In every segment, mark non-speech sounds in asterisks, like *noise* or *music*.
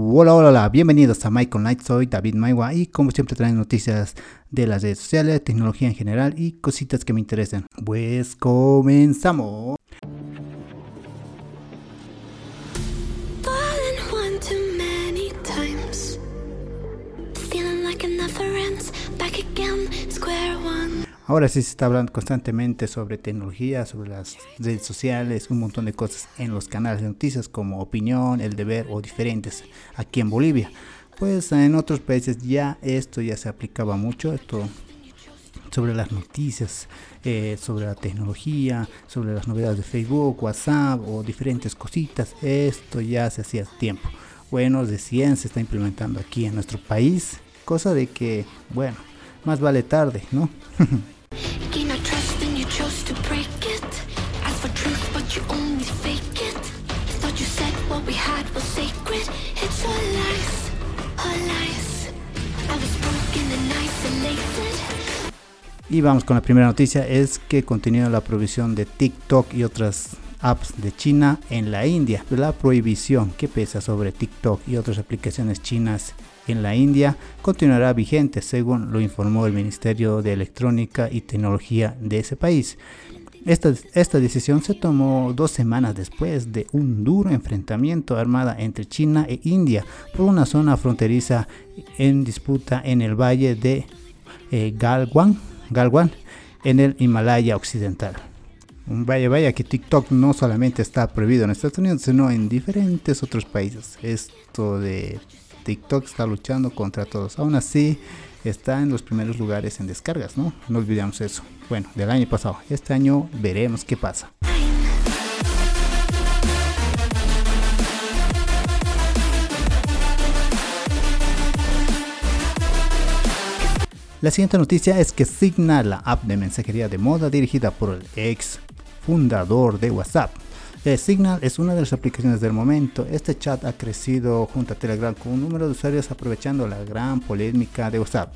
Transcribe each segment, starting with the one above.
Hola, hola, hola, bienvenidos a Michael Night, soy David Maiwa y como siempre traen noticias de las redes sociales, tecnología en general y cositas que me interesan. Pues comenzamos. Ahora sí se está hablando constantemente sobre tecnología, sobre las redes sociales, un montón de cosas en los canales de noticias como Opinión, El Deber o diferentes aquí en Bolivia. Pues en otros países ya esto ya se aplicaba mucho, esto sobre las noticias, eh, sobre la tecnología, sobre las novedades de Facebook, WhatsApp o diferentes cositas. Esto ya se hacía tiempo. Bueno, recién se está implementando aquí en nuestro país, cosa de que, bueno, más vale tarde, ¿no? *laughs* Y vamos con la primera noticia, es que continúa la prohibición de TikTok y otras apps de China en la India. La prohibición que pesa sobre TikTok y otras aplicaciones chinas en la India continuará vigente, según lo informó el Ministerio de Electrónica y Tecnología de ese país. Esta, esta, decisión se tomó dos semanas después de un duro enfrentamiento armado entre China e India por una zona fronteriza en disputa en el valle de eh, Galwan, en el Himalaya occidental. Vaya, vaya que TikTok no solamente está prohibido en Estados Unidos, sino en diferentes otros países. Esto de TikTok está luchando contra todos. Aún así, está en los primeros lugares en descargas, ¿no? No olvidemos eso. Bueno, del año pasado. Este año veremos qué pasa. La siguiente noticia es que Signal, la app de mensajería de moda dirigida por el ex fundador de WhatsApp, Signal es una de las aplicaciones del momento. Este chat ha crecido junto a Telegram con un número de usuarios aprovechando la gran polémica de WhatsApp.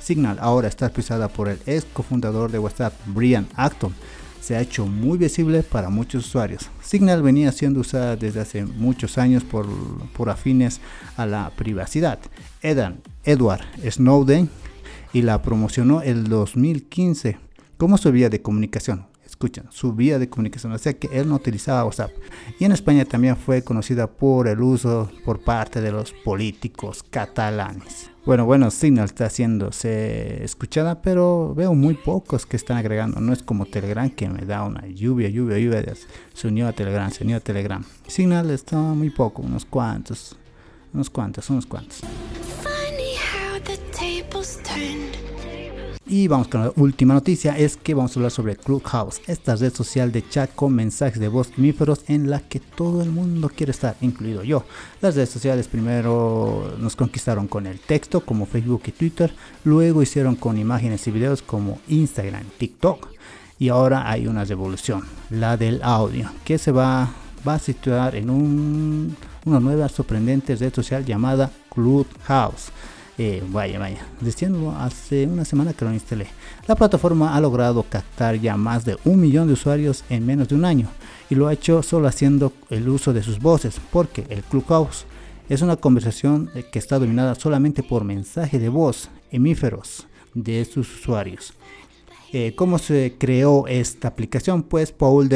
Signal ahora está pisada por el ex cofundador de WhatsApp, Brian Acton. Se ha hecho muy visible para muchos usuarios. Signal venía siendo usada desde hace muchos años por, por afines a la privacidad. Edan, Edward Snowden y la promocionó el 2015 como su vía de comunicación escuchan, su vía de comunicación, o sea que él no utilizaba WhatsApp. Y en España también fue conocida por el uso por parte de los políticos catalanes. Bueno, bueno, Signal está haciéndose escuchada, pero veo muy pocos que están agregando. No es como Telegram que me da una lluvia, lluvia, lluvia. Se unió a Telegram, se unió a Telegram. Signal está muy poco, unos cuantos, unos cuantos, unos cuantos. Y vamos con la última noticia, es que vamos a hablar sobre Clubhouse, esta red social de chat con mensajes de voz míferos en la que todo el mundo quiere estar, incluido yo. Las redes sociales primero nos conquistaron con el texto como Facebook y Twitter, luego hicieron con imágenes y videos como Instagram, TikTok y ahora hay una revolución, la del audio, que se va, a situar en un, una nueva sorprendente red social llamada Clubhouse eh, vaya, vaya, diciéndolo hace una semana que lo instalé. La plataforma ha logrado captar ya más de un millón de usuarios en menos de un año y lo ha hecho solo haciendo el uso de sus voces, porque el Clubhouse es una conversación eh, que está dominada solamente por mensaje de voz hemíferos de sus usuarios. Eh, ¿Cómo se creó esta aplicación? Pues Paul,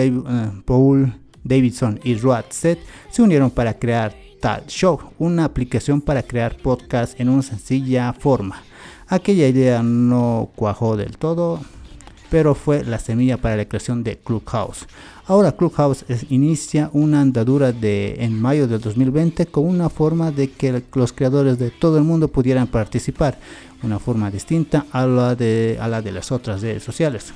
Paul Davidson y Rod Set se unieron para crear Tal Show, una aplicación para crear podcast en una sencilla forma. Aquella idea no cuajó del todo, pero fue la semilla para la creación de Clubhouse. Ahora Clubhouse inicia una andadura de en mayo del 2020 con una forma de que los creadores de todo el mundo pudieran participar, una forma distinta a la de las otras redes sociales.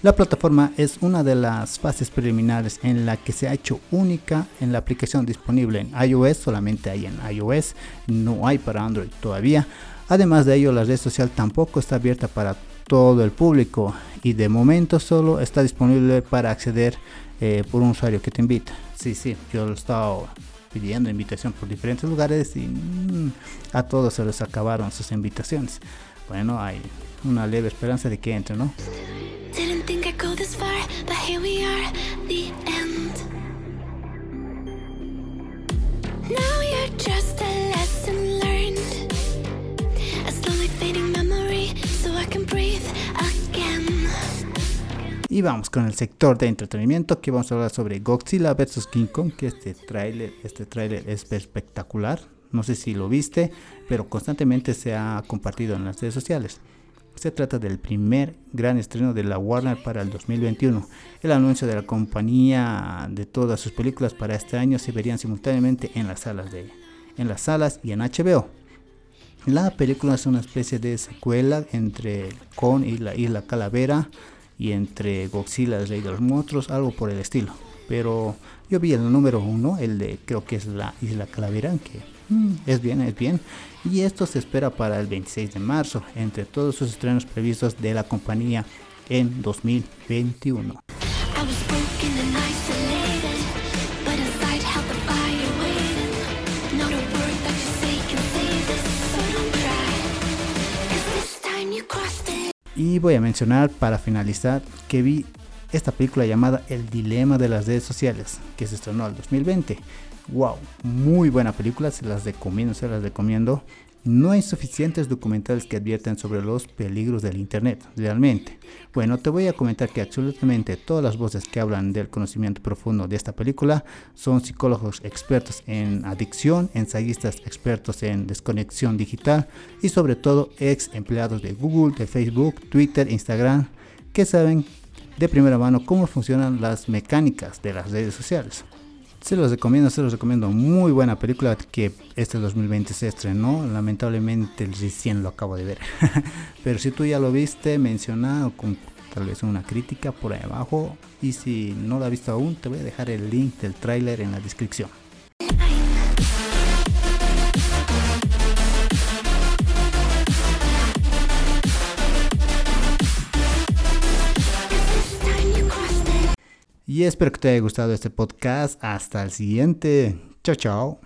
La plataforma es una de las fases preliminares en la que se ha hecho única en la aplicación disponible en iOS, solamente hay en iOS, no hay para Android todavía. Además de ello, la red social tampoco está abierta para todo el público y de momento solo está disponible para acceder eh, por un usuario que te invita. Sí, sí, yo lo he estado pidiendo invitación por diferentes lugares y mm, a todos se les acabaron sus invitaciones. Bueno, hay una leve esperanza de que entre, ¿no? this far, but here we are, the end. Now you're just a lesson learned. A slowly fading memory, so I can breathe again. Y vamos con el sector de entretenimiento que vamos a hablar sobre Godzilla vs King Kong, que este tráiler este tráiler es espectacular. No sé si lo viste, pero constantemente se ha compartido en las redes sociales. Se trata del primer gran estreno de la Warner para el 2021. El anuncio de la compañía de todas sus películas para este año se verían simultáneamente en las salas, de, en las salas y en HBO. La película es una especie de secuela entre Con y la Isla Calavera y entre Godzilla, el Rey de los Monstruos, algo por el estilo. Pero yo vi el número uno, el de creo que es la Isla Calavera, que mm, es bien, es bien. Y esto se espera para el 26 de marzo, entre todos sus estrenos previstos de la compañía en 2021. Y voy a mencionar para finalizar que vi esta película llamada El Dilema de las redes sociales, que se estrenó en 2020. Wow, muy buena película, se las recomiendo, se las recomiendo. No hay suficientes documentales que advierten sobre los peligros del Internet, realmente. Bueno, te voy a comentar que absolutamente todas las voces que hablan del conocimiento profundo de esta película son psicólogos expertos en adicción, ensayistas expertos en desconexión digital y sobre todo ex empleados de Google, de Facebook, Twitter, Instagram, que saben de primera mano cómo funcionan las mecánicas de las redes sociales. Se los recomiendo, se los recomiendo. Muy buena película que este 2020 se estrenó. Lamentablemente recién lo acabo de ver. *laughs* Pero si tú ya lo viste, menciona con tal vez una crítica por ahí abajo. Y si no lo has visto aún, te voy a dejar el link del tráiler en la descripción. Y espero que te haya gustado este podcast. Hasta el siguiente. Chao, chao.